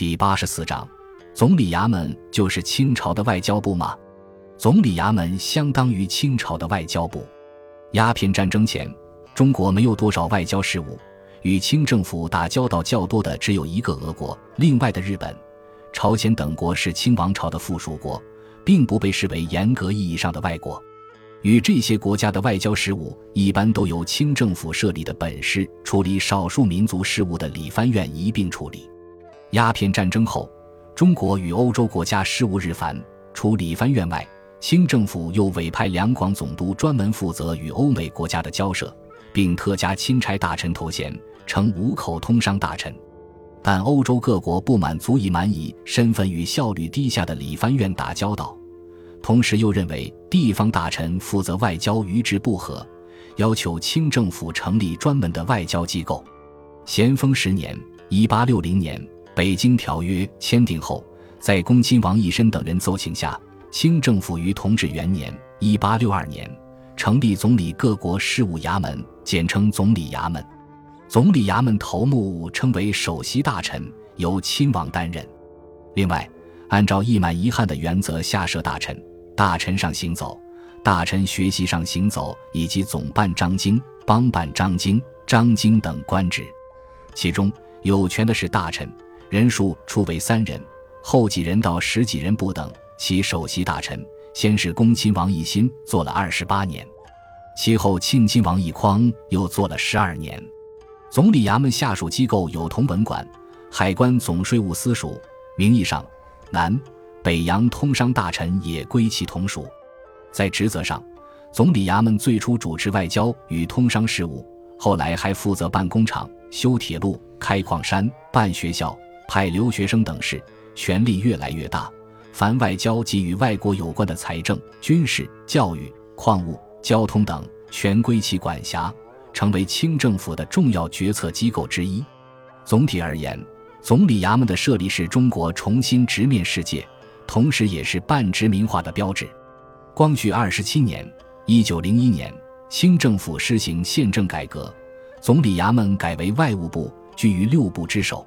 第八十四章，总理衙门就是清朝的外交部吗？总理衙门相当于清朝的外交部。鸦片战争前，中国没有多少外交事务，与清政府打交道较多的只有一个俄国，另外的日本、朝鲜等国是清王朝的附属国，并不被视为严格意义上的外国。与这些国家的外交事务，一般都由清政府设立的本市处理少数民族事务的理藩院一并处理。鸦片战争后，中国与欧洲国家事务日繁，除理藩院外，清政府又委派两广总督专门负责与欧美国家的交涉，并特加钦差大臣头衔，称五口通商大臣。但欧洲各国不满足以蛮夷身份与效率低下的理藩院打交道，同时又认为地方大臣负责外交与之不合，要求清政府成立专门的外交机构。咸丰十年（一八六零年）。北京条约签订后，在恭亲王奕申等人奏请下，清政府于同治元年（一八六二年）成立总理各国事务衙门，简称总理衙门。总理衙门头目称为首席大臣，由亲王担任。另外，按照一满一汉的原则下设大臣、大臣上行走、大臣学习上行走以及总办章京、帮办章京、章京等官职，其中有权的是大臣。人数初为三人，后几人到十几人不等。其首席大臣先是恭亲王奕欣，做了二十八年；其后庆亲王奕匡又做了十二年。总理衙门下属机构有同文馆、海关总税务司署，名义上南北洋通商大臣也归其同属。在职责上，总理衙门最初主持外交与通商事务，后来还负责办工厂、修铁路、开矿山、办学校。派留学生等事，权力越来越大。凡外交及与外国有关的财政、军事、教育、矿物、交通等，全归其管辖，成为清政府的重要决策机构之一。总体而言，总理衙门的设立是中国重新直面世界，同时也是半殖民化的标志。光绪二十七年（一九零一年），清政府施行宪政改革，总理衙门改为外务部，居于六部之首。